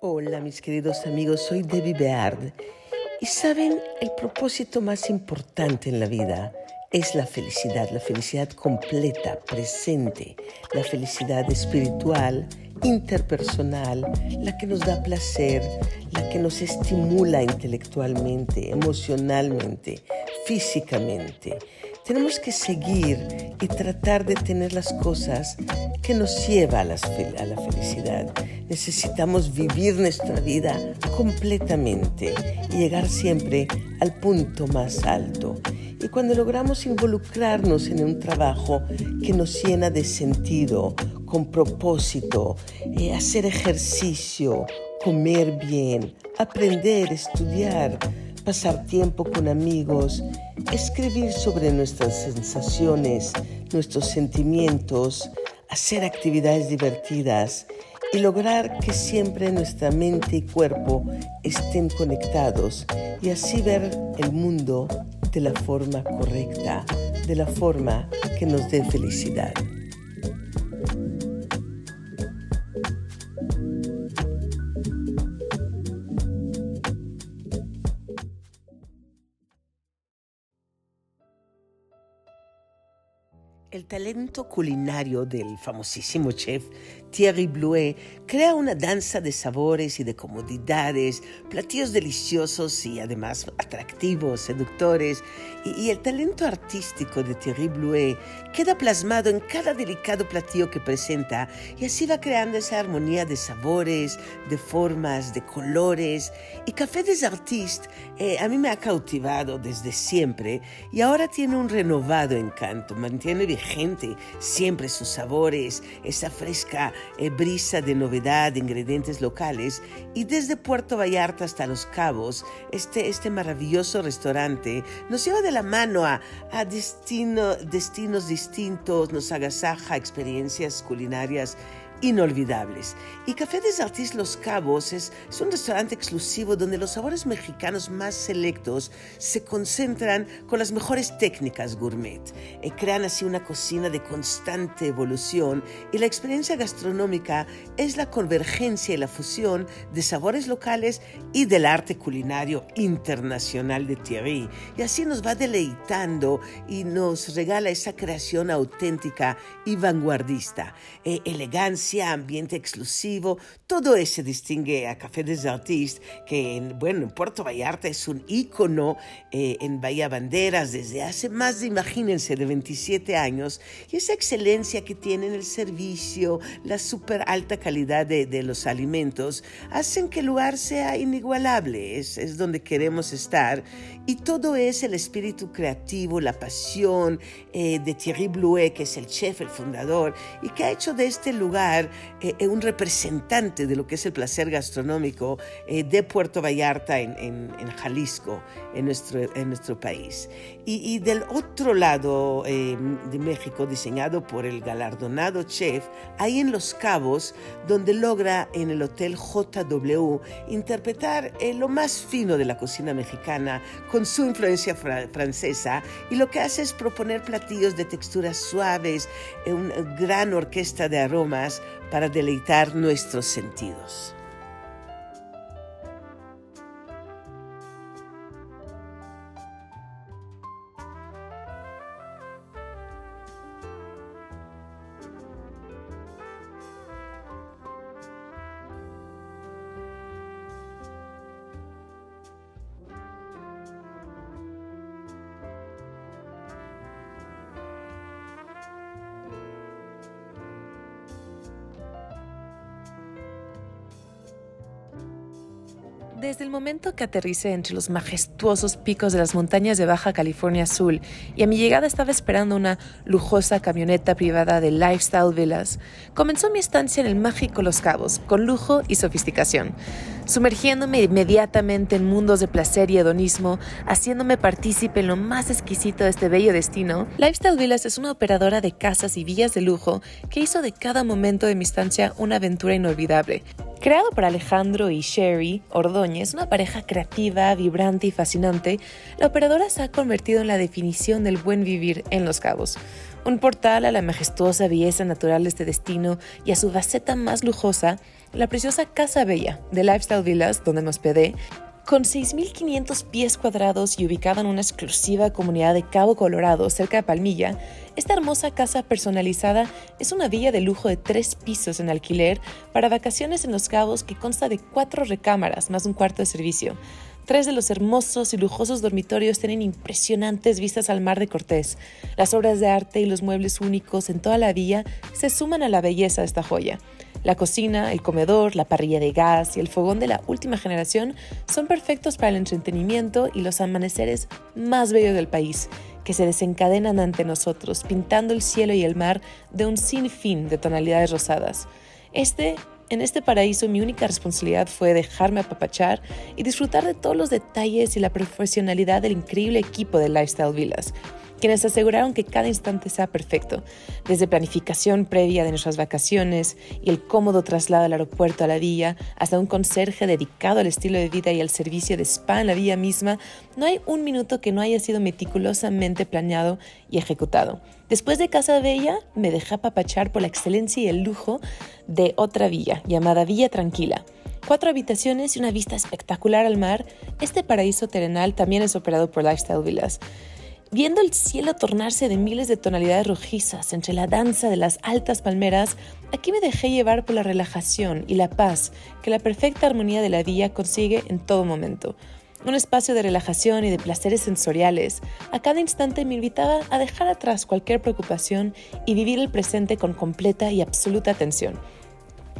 Hola mis queridos amigos, soy Debbie Beard y saben, el propósito más importante en la vida es la felicidad, la felicidad completa, presente, la felicidad espiritual, interpersonal, la que nos da placer, la que nos estimula intelectualmente, emocionalmente, físicamente. Tenemos que seguir y tratar de tener las cosas que nos lleva a, la felicidad. Necesitamos vivir nuestra vida completamente y llegar siempre al punto más alto. Y cuando logramos involucrarnos en un trabajo que nos llena de sentido, con propósito, eh, hacer ejercicio, comer bien, aprender, estudiar, pasar tiempo con amigos, escribir sobre nuestras sensaciones, nuestros sentimientos, hacer actividades divertidas y lograr que siempre nuestra mente y cuerpo estén conectados y así ver el mundo de la forma correcta, de la forma que nos dé felicidad. El talento culinario del famosísimo chef Thierry Blouet crea una danza de sabores y de comodidades, platillos deliciosos y además atractivos, seductores, y, el talento artístico de Thierry Blouet queda plasmado en cada delicado platillo que presenta y así va creando esa armonía de sabores, de formas, de colores. Y Café des Artistes eh, a mí me ha cautivado desde siempre y ahora tiene un renovado encanto, mantiene vigente siempre sus sabores, esa fresca eh, brisa de novedad, de ingredientes locales. Y desde Puerto Vallarta hasta Los Cabos, este, este maravilloso restaurante nos lleva de la mano a, a destino, destinos distintos, nos agasaja experiencias culinarias inolvidables. Y Café des Artistes Los Cabos es, un restaurante exclusivo donde los sabores mexicanos más selectos se concentran con las mejores técnicas gourmet. Eh, crean así una cocina de constante evolución y la experiencia gastronómica es la convergencia y la fusión de sabores locales y del arte culinario internacional de Thierry. Y así nos va deleitando y nos regala esa creación auténtica y vanguardista. Eh, elegancia ambiente exclusivo, todo eso distingue a Café des Artistes, que en, bueno, en Puerto Vallarta es un ícono eh, en Bahía Banderas desde hace más de, imagínense, de 27 años, y esa excelencia que tiene en el servicio, la súper alta calidad de, de, los alimentos, hacen que el lugar sea inigualable, es, es donde queremos estar, y todo es el espíritu creativo, la pasión eh, de Thierry Blouet, que es el chef, el fundador, y que ha hecho de este lugar eh, un representante de lo que es el placer gastronómico eh, de Puerto Vallarta en, Jalisco, en nuestro, en nuestro país. Y, del otro lado eh, de México, diseñado por el galardonado chef, ahí en Los Cabos, donde logra en el Hotel JW interpretar lo más fino de la cocina mexicana con su influencia francesa y lo que hace es proponer platillos de texturas suaves, una gran orquesta de aromas para deleitar nuestros sentidos. Desde el momento que aterricé entre los majestuosos picos de las montañas de Baja California Azul y a mi llegada estaba esperando una lujosa camioneta privada de Lifestyle Villas, comenzó mi estancia en el mágico Los Cabos, con lujo y sofisticación, sumergiéndome inmediatamente en mundos de placer y hedonismo, haciéndome partícipe en lo más exquisito de este bello destino. Lifestyle Villas es una operadora de casas y villas de lujo que hizo de cada momento de mi estancia una aventura inolvidable Creado por Alejandro y Sherry Ordóñez, una pareja creativa, vibrante y fascinante, la operadora se ha convertido en la definición del buen vivir en Los Cabos. Un portal a la majestuosa belleza natural de este destino y a su faceta más lujosa, la preciosa Casa Bella de Lifestyle Villas, donde me hospedé, con 6.500 pies cuadrados y ubicada en una exclusiva comunidad de Cabo Colorado, cerca de Palmilla, esta hermosa casa personalizada es una villa de lujo de tres pisos en alquiler para vacaciones en Los Cabos que consta de cuatro recámaras más un cuarto de servicio. Tres de los hermosos y lujosos dormitorios tienen impresionantes vistas al mar de Cortés. Las obras de arte y los muebles únicos en toda la villa se suman a la belleza de esta joya. La cocina, el comedor, la parrilla de gas y el fogón de la última generación son perfectos para el entretenimiento y los amaneceres más bellos del país, que se desencadenan ante nosotros, pintando el cielo y el mar de un sinfín de tonalidades rosadas. Este en este paraíso mi única responsabilidad fue dejarme apapachar y disfrutar de todos los detalles y la profesionalidad del increíble equipo de Lifestyle Villas, quienes aseguraron que cada instante sea perfecto, desde planificación previa de nuestras vacaciones y el cómodo traslado al aeropuerto a la villa, hasta un conserje dedicado al estilo de vida y al servicio de spa en la villa misma, no hay un minuto que no haya sido meticulosamente planeado y ejecutado. Después de Casa Bella, me dejé apapachar por la excelencia y el lujo de otra villa, llamada Villa Tranquila. Cuatro habitaciones y una vista espectacular al mar, este paraíso terrenal también es operado por Lifestyle Villas. Viendo el cielo tornarse de miles de tonalidades rojizas entre la danza de las altas palmeras, aquí me dejé llevar por la relajación y la paz que la perfecta armonía de la villa consigue en todo momento. Un espacio de relajación y de placeres sensoriales. A cada instante me invitaba a dejar atrás cualquier preocupación y vivir el presente con completa y absoluta atención.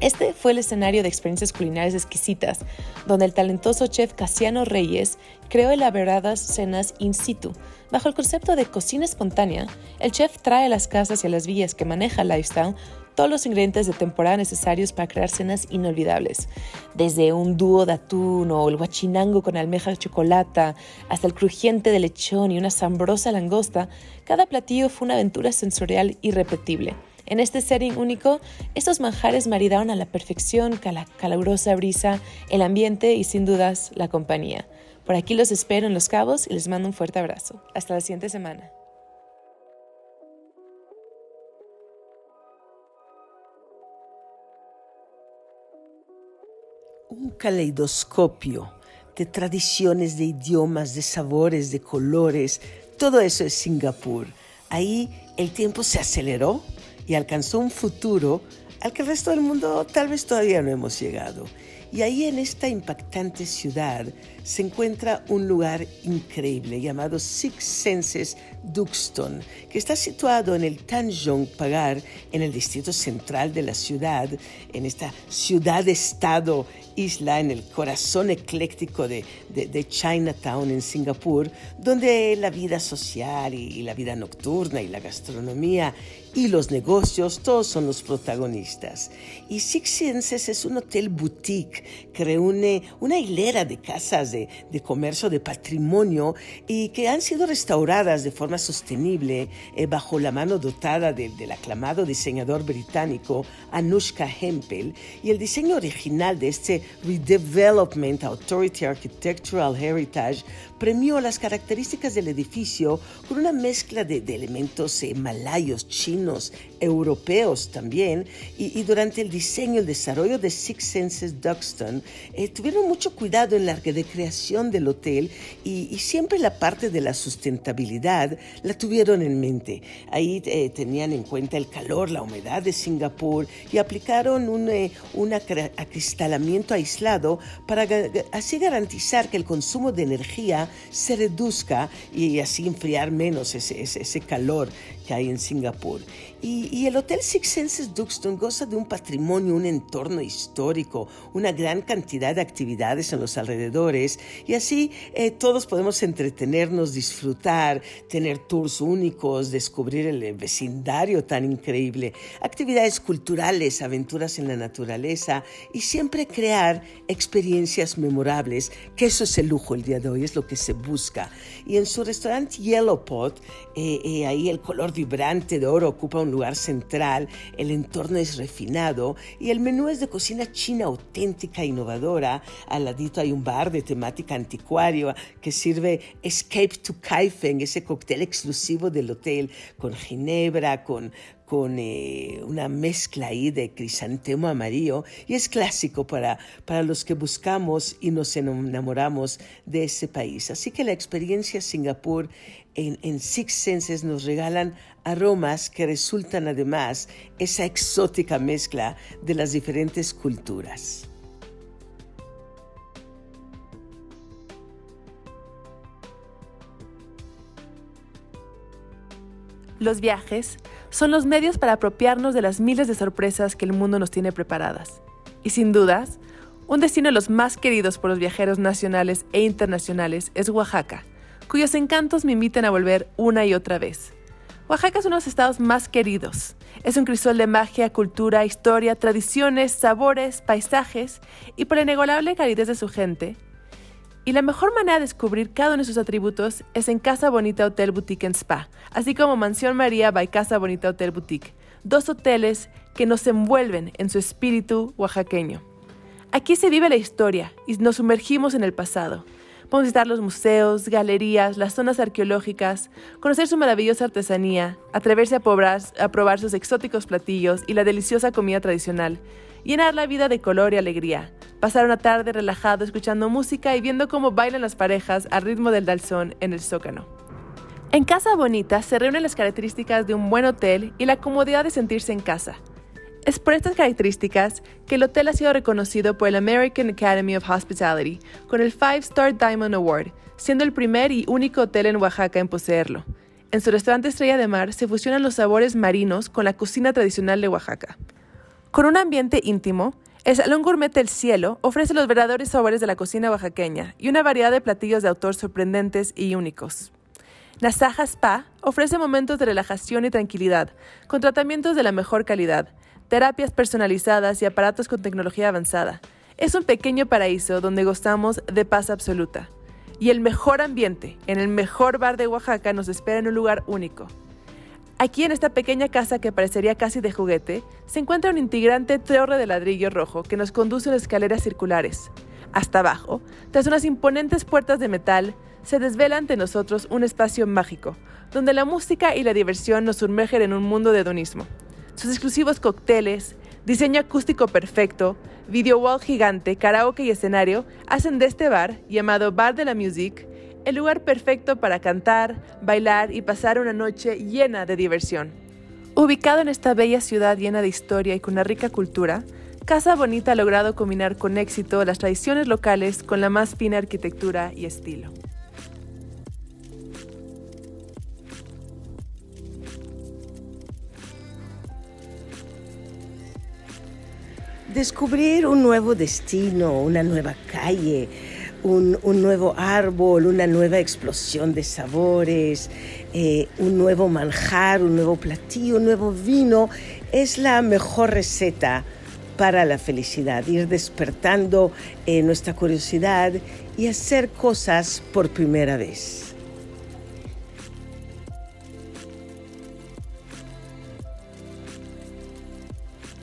Este fue el escenario de experiencias culinarias exquisitas, donde el talentoso chef Casiano Reyes creó elaboradas cenas in situ. Bajo el concepto de cocina espontánea, el chef trae a las casas y a las villas que maneja Lifestyle todos los ingredientes de temporada necesarios para crear cenas inolvidables. Desde un dúo de atún o el guachinango con almeja de chocolate hasta el crujiente de lechón y una sabrosa langosta, cada platillo fue una aventura sensorial irrepetible. En este setting único, estos manjares maridaron a la perfección con la calurosa brisa, el ambiente y sin dudas la compañía. Por aquí los espero en Los Cabos y les mando un fuerte abrazo. Hasta la siguiente semana. Un caleidoscopio de tradiciones, de idiomas, de sabores, de colores. Todo eso es Singapur. Ahí el tiempo se aceleró y alcanzó un futuro al que el resto del mundo tal vez todavía no hemos llegado. Y ahí en esta impactante ciudad se encuentra un lugar increíble llamado Six Senses Duxton, que está situado en el Tanjong Pagar, en el distrito central de la ciudad, en esta ciudad-estado isla en el corazón ecléctico de, Chinatown en Singapur, donde la vida social y la vida nocturna y la gastronomía y los negocios, todos son los protagonistas. Y Six Senses es un hotel boutique que reúne una hilera de casas de, comercio de patrimonio y que han sido restauradas de forma sostenible eh, bajo la mano dotada del aclamado diseñador británico Anushka Hempel. Y el diseño original de este Redevelopment Authority Architectural Heritage premió las características del edificio con una mezcla de, elementos eh, malayos, chinos, europeos también, y, durante el diseño, el desarrollo de Six Senses Duxton, eh, tuvieron mucho cuidado en la recreación del hotel y, siempre la parte de la sustentabilidad la tuvieron en mente. Ahí eh, tenían en cuenta el calor, la humedad de Singapur y aplicaron un, un acristalamiento aislado para así garantizar que el consumo de energía se reduzca y así enfriar menos ese, ese calor que hay en Singapur. Y, el Hotel Six Senses Duxton goza de un patrimonio, un entorno histórico, una gran cantidad de actividades en los alrededores y así eh, todos podemos entretenernos, disfrutar, tener tours únicos, descubrir el vecindario tan increíble, actividades culturales, aventuras en la naturaleza y siempre crear experiencias memorables, que eso es el lujo el día de hoy, es lo que se busca. Y en su restaurante Yellow Pot, eh, eh, ahí el color vibrante de oro ocupa un lugar central, el entorno es refinado y el menú es de cocina china auténtica, innovadora. Al ladito hay un bar de temática anticuario que sirve Escape to Kaifeng, ese cóctel exclusivo del hotel con ginebra, con, con eh, una mezcla ahí de crisantemo amarillo y es clásico para, para los que buscamos y nos enamoramos de ese país. Así que la experiencia Singapur en, en Six Senses nos regalan aromas que resultan además esa exótica mezcla de las diferentes culturas. Los viajes son los medios para apropiarnos de las miles de sorpresas que el mundo nos tiene preparadas. Y sin dudas, un destino de los más queridos por los viajeros nacionales e internacionales es Oaxaca, cuyos encantos me invitan a volver una y otra vez. Oaxaca es uno de los estados más queridos. Es un crisol de magia, cultura, historia, tradiciones, sabores, paisajes y por la inigualable calidez de su gente, y la mejor manera de descubrir cada uno de sus atributos es en Casa Bonita Hotel Boutique en Spa, así como Mansión María by Casa Bonita Hotel Boutique, dos hoteles que nos envuelven en su espíritu oaxaqueño. Aquí se vive la historia y nos sumergimos en el pasado. Podemos visitar los museos, galerías, las zonas arqueológicas, conocer su maravillosa artesanía, atreverse a probar, a probar sus exóticos platillos y la deliciosa comida tradicional, llenar la vida de color y alegría, pasar una tarde relajado escuchando música y viendo cómo bailan las parejas al ritmo del dalzón en el zócano. En Casa Bonita se reúnen las características de un buen hotel y la comodidad de sentirse en casa. Es por estas características que el hotel ha sido reconocido por el American Academy of Hospitality con el Five Star Diamond Award, siendo el primer y único hotel en Oaxaca en poseerlo. En su restaurante Estrella de Mar se fusionan los sabores marinos con la cocina tradicional de Oaxaca. Con un ambiente íntimo, el Salón Gourmet del Cielo ofrece los verdaderos sabores de la cocina oaxaqueña y una variedad de platillos de autor sorprendentes y únicos. Nasaja Spa ofrece momentos de relajación y tranquilidad, con tratamientos de la mejor calidad, terapias personalizadas y aparatos con tecnología avanzada. Es un pequeño paraíso donde gozamos de paz absoluta. Y el mejor ambiente, en el mejor bar de Oaxaca, nos espera en un lugar único. Aquí en esta pequeña casa que parecería casi de juguete, se encuentra un integrante torre de ladrillo rojo que nos conduce en escaleras circulares. Hasta abajo, tras unas imponentes puertas de metal, se desvela ante nosotros un espacio mágico, donde la música y la diversión nos sumergen en un mundo de hedonismo. Sus exclusivos cócteles, diseño acústico perfecto, video wall gigante, karaoke y escenario hacen de este bar, llamado Bar de la Music, el lugar perfecto para cantar, bailar y pasar una noche llena de diversión. Ubicado en esta bella ciudad llena de historia y con una rica cultura, Casa Bonita ha logrado combinar con éxito las tradiciones locales con la más fina arquitectura y estilo. Descubrir un nuevo destino, una nueva calle, un, nuevo árbol, una nueva explosión de sabores, eh, un nuevo manjar, un nuevo platillo, un nuevo vino, es la mejor receta para la felicidad, ir despertando eh, nuestra curiosidad y hacer cosas por primera vez.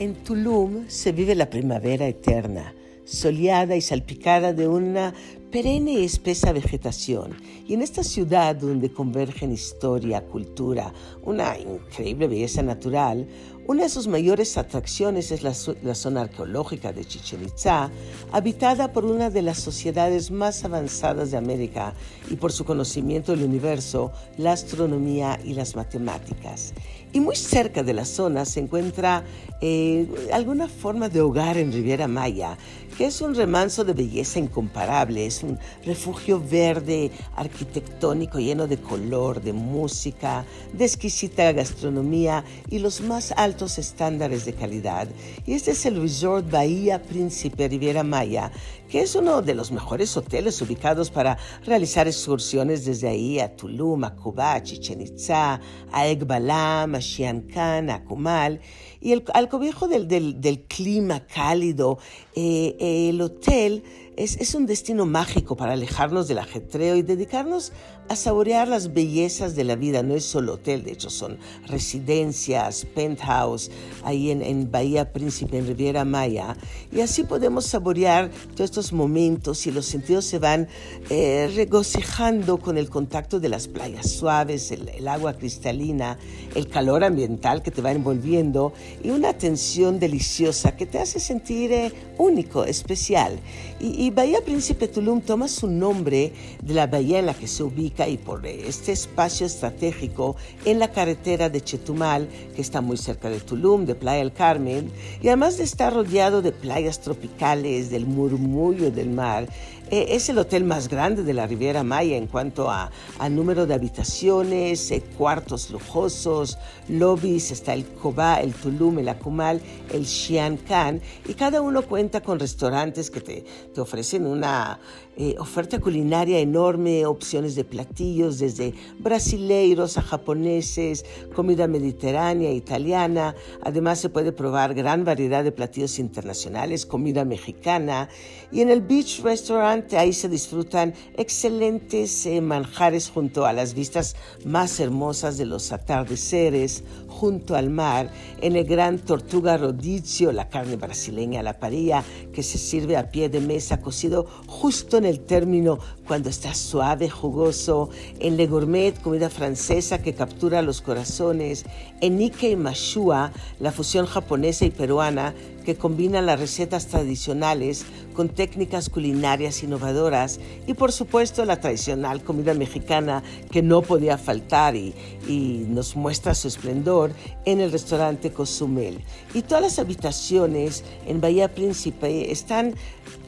En Tulum se vive la primavera eterna soleada y salpicada de una perenne y espesa vegetación. Y en esta ciudad donde convergen historia, cultura, una increíble belleza natural, una de sus mayores atracciones es la, zona arqueológica de Chichen Itza, habitada por una de las sociedades más avanzadas de América y por su conocimiento del universo, la astronomía y las matemáticas. Y muy cerca de la zona se encuentra eh, alguna forma de hogar en Riviera Maya, que es un remanso de belleza incomparable, es un refugio verde, arquitectónico, lleno de color, de música, de exquisita gastronomía y los más altos estándares de calidad. Y este es el Resort Bahía Príncipe Riviera Maya, que es uno de los mejores hoteles ubicados para realizar excursiones desde ahí a Tulum, a Cuba, a Chichen Itza, a Egbalam, a Xiancan, a Kumal. Y el, al cobijo del, del, clima cálido, eh, el hotel es, es, un destino mágico para alejarnos del ajetreo y dedicarnos a saborear las bellezas de la vida. No es solo hotel, de hecho son residencias, penthouse, ahí en, Bahía Príncipe, en Riviera Maya. Y así podemos saborear todos estos momentos y los sentidos se van eh, regocijando con el contacto de las playas suaves, el, agua cristalina, el calor ambiental que te va envolviendo y una atención deliciosa que te hace sentir eh, único, especial. Y, y Bahía Príncipe Tulum toma su nombre de la bahía en la que se ubica y por este espacio estratégico en la carretera de Chetumal, que está muy cerca de Tulum, de Playa del Carmen, y además de estar rodeado de playas tropicales, del murmullo del mar, eh, es el hotel más grande de la Riviera Maya en cuanto a, número de habitaciones, eh, cuartos lujosos, lobbies, está el Cobá, el Tulum, el Akumal, el Xian Khan, y cada uno cuenta con restaurantes que te, te ofrecen una eh, oferta culinaria enorme, opciones de platillos desde brasileiros a japoneses, comida mediterránea, italiana. Además se puede probar gran variedad de platillos internacionales, comida mexicana. Y en el Beach Restaurant ahí se disfrutan excelentes eh, manjares junto a las vistas más hermosas de los atardeceres, junto al mar. En el Gran Tortuga Rodizio, la carne brasileña a la parilla que se sirve a pie de mesa cocido justo en el término cuando está suave, jugoso, en Le Gourmet, comida francesa que captura los corazones, en Ike y Mashua, la fusión japonesa y peruana que combina las recetas tradicionales con técnicas culinarias innovadoras y por supuesto la tradicional comida mexicana que no podía faltar y, y nos muestra su esplendor en el restaurante Cozumel. Y todas las habitaciones en Bahía Príncipe están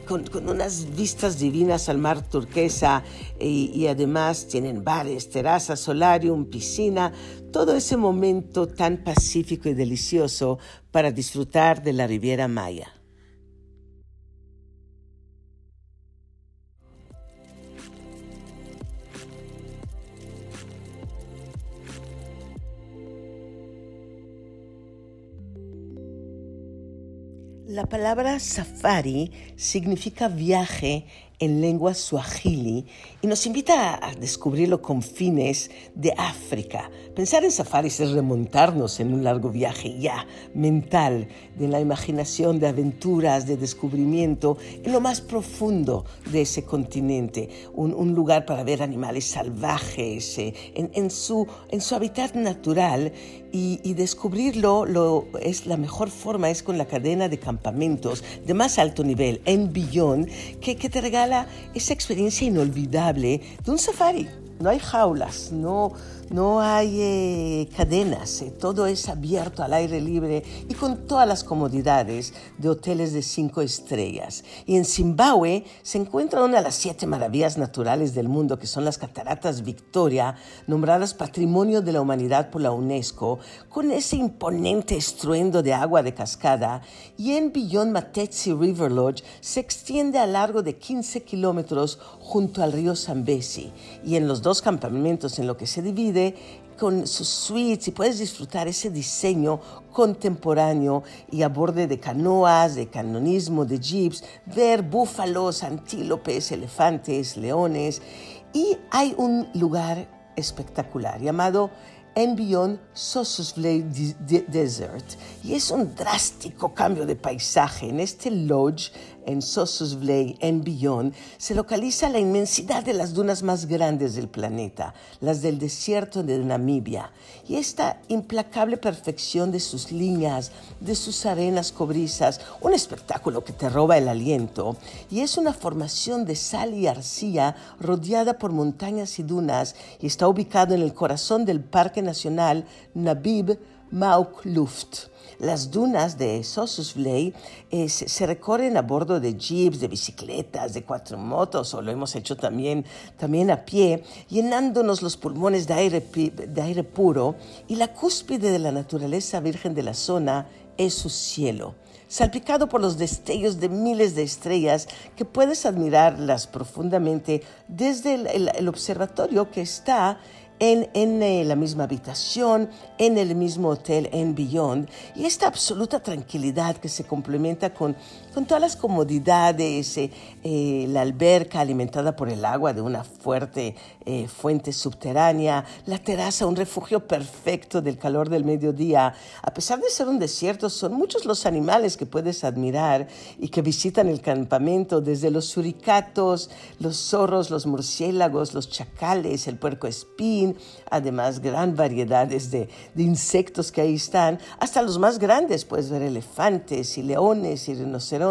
con, unas vistas divinas al mar turquesa y, y, además tienen bares, terrazas, solarium, piscina, todo ese momento tan pacífico y delicioso para disfrutar de la Riviera Maya. La palabra safari significa viaje en lengua suajili y nos invita a descubrir los confines de África. Pensar en safaris es remontarnos en un largo viaje ya mental de la imaginación, de aventuras, de descubrimiento en lo más profundo de ese continente, un, lugar para ver animales salvajes eh, en, su, en su hábitat natural y, descubrirlo lo, es la mejor forma es con la cadena de campamentos de más alto nivel en Billón que, que te regala esa experiencia inolvidable de un safari. No hay jaulas, no, no hay eh, cadenas, eh, todo es abierto al aire libre y con todas las comodidades de hoteles de cinco estrellas. Y en Zimbabue se encuentra una de las siete maravillas naturales del mundo, que son las cataratas Victoria, nombradas Patrimonio de la Humanidad por la UNESCO, con ese imponente estruendo de agua de cascada. Y en Beyond Matetsi River Lodge se extiende a largo de 15 kilómetros junto al río Zambezi. Y en los dos campamentos en lo que se divide, con sus suites y puedes disfrutar ese diseño contemporáneo y a borde de canoas, de canonismo, de jeeps, ver búfalos, antílopes, elefantes, leones. Y hay un lugar espectacular llamado Envion Sossusvlei Desert y es un drástico cambio de paisaje. En este lodge en Sossusvlei, en Billon, se localiza la inmensidad de las dunas más grandes del planeta, las del desierto de Namibia, y esta implacable perfección de sus líneas, de sus arenas cobrizas, un espectáculo que te roba el aliento, y es una formación de sal y arcilla rodeada por montañas y dunas, y está ubicado en el corazón del Parque Nacional Nabib Mauk Luft. Las dunas de Sossusvlei eh, se, recorren a bordo de jeeps, de bicicletas, de cuatro motos, o lo hemos hecho también, también a pie, llenándonos los pulmones de aire, de aire puro, y la cúspide de la naturaleza virgen de la zona es su cielo salpicado por los destellos de miles de estrellas que puedes admirarlas profundamente desde el observatorio que está en, en eh, la misma habitación, en el mismo hotel en Beyond, y esta absoluta tranquilidad que se complementa con, con todas las comodidades, eh, eh, la alberca alimentada por el agua de una fuerte fuente subterránea, la terraza, un refugio perfecto del calor del mediodía. A pesar de ser un desierto, son muchos los animales que puedes admirar y que visitan el campamento, desde los suricatos, los zorros, los murciélagos, los chacales, el puerco espín, además gran variedades de, de insectos que ahí están, hasta los más grandes, puedes ver elefantes y leones y rinocerontes,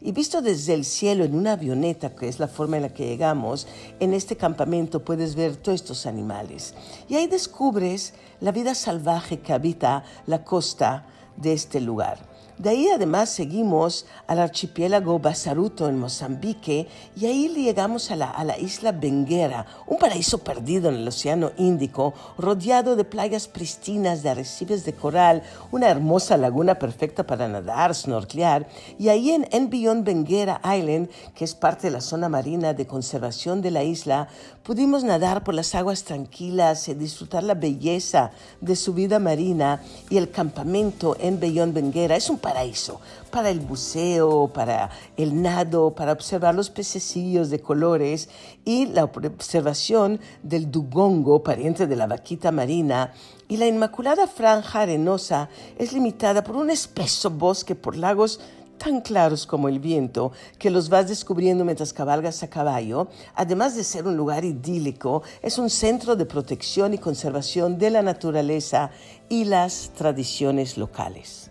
y visto desde el cielo en una avioneta, que es la forma en la que llegamos, en este campamento puedes ver todos estos animales. Y ahí descubres la vida salvaje que habita la costa de este lugar. De ahí además seguimos al archipiélago Basaruto en Mozambique y ahí llegamos a la, a la isla Benguera, un paraíso perdido en el Océano Índico, rodeado de playas pristinas, de arrecifes de coral, una hermosa laguna perfecta para nadar, snorkear. Y ahí en Enbion Benguera Island, que es parte de la zona marina de conservación de la isla, pudimos nadar por las aguas tranquilas y disfrutar la belleza de su vida marina y el campamento en Beyond Benguera. Es un paraíso para el buceo, para el nado, para observar los pececillos de colores y la observación del dugongo, pariente de la vaquita marina, y la inmaculada franja arenosa es limitada por un espeso bosque por lagos tan claros como el viento que los vas descubriendo mientras cabalgas a caballo, además de ser un lugar idílico, es un centro de protección y conservación de la naturaleza y las tradiciones locales.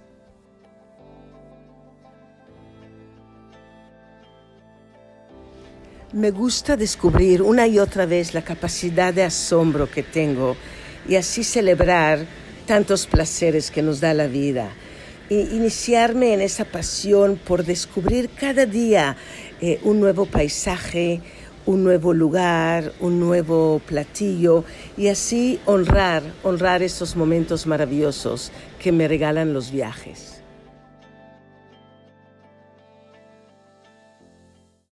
Me gusta descubrir una y otra vez la capacidad de asombro que tengo y así celebrar tantos placeres que nos da la vida. E iniciarme en esa pasión por descubrir cada día eh, un nuevo paisaje, un nuevo lugar, un nuevo platillo y así honrar, honrar esos momentos maravillosos que me regalan los viajes.